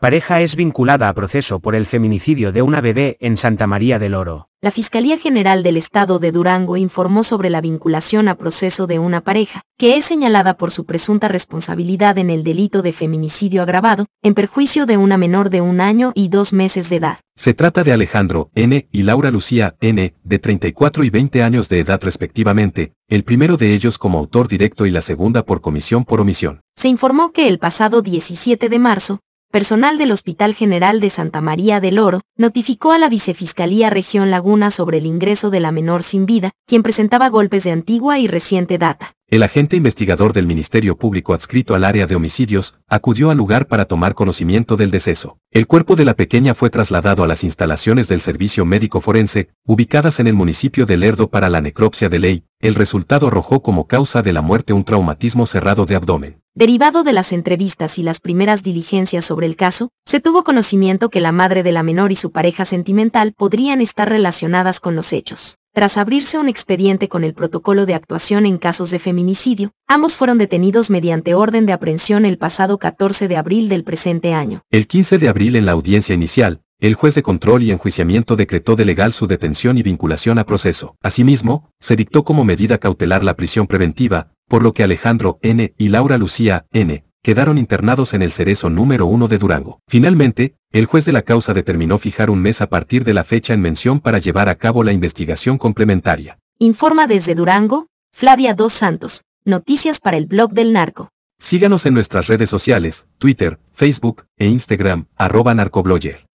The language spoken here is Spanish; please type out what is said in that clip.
Pareja es vinculada a proceso por el feminicidio de una bebé en Santa María del Oro. La Fiscalía General del Estado de Durango informó sobre la vinculación a proceso de una pareja, que es señalada por su presunta responsabilidad en el delito de feminicidio agravado, en perjuicio de una menor de un año y dos meses de edad. Se trata de Alejandro N. y Laura Lucía N., de 34 y 20 años de edad respectivamente, el primero de ellos como autor directo y la segunda por comisión por omisión. Se informó que el pasado 17 de marzo, personal del Hospital General de Santa María del Oro, notificó a la Vicefiscalía Región Laguna sobre el ingreso de la menor sin vida, quien presentaba golpes de antigua y reciente data. El agente investigador del Ministerio Público adscrito al área de homicidios acudió al lugar para tomar conocimiento del deceso. El cuerpo de la pequeña fue trasladado a las instalaciones del Servicio Médico Forense, ubicadas en el municipio de Lerdo para la necropsia de ley. El resultado arrojó como causa de la muerte un traumatismo cerrado de abdomen. Derivado de las entrevistas y las primeras diligencias sobre el caso, se tuvo conocimiento que la madre de la menor y su pareja sentimental podrían estar relacionadas con los hechos. Tras abrirse un expediente con el protocolo de actuación en casos de feminicidio, ambos fueron detenidos mediante orden de aprehensión el pasado 14 de abril del presente año. El 15 de abril en la audiencia inicial, el juez de control y enjuiciamiento decretó de legal su detención y vinculación a proceso. Asimismo, se dictó como medida cautelar la prisión preventiva, por lo que Alejandro N. y Laura Lucía N. quedaron internados en el cerezo número 1 de Durango. Finalmente, el juez de la causa determinó fijar un mes a partir de la fecha en mención para llevar a cabo la investigación complementaria. Informa desde Durango, Flavia Dos Santos, noticias para el blog del narco. Síganos en nuestras redes sociales, Twitter, Facebook e Instagram, arroba narcoblogger.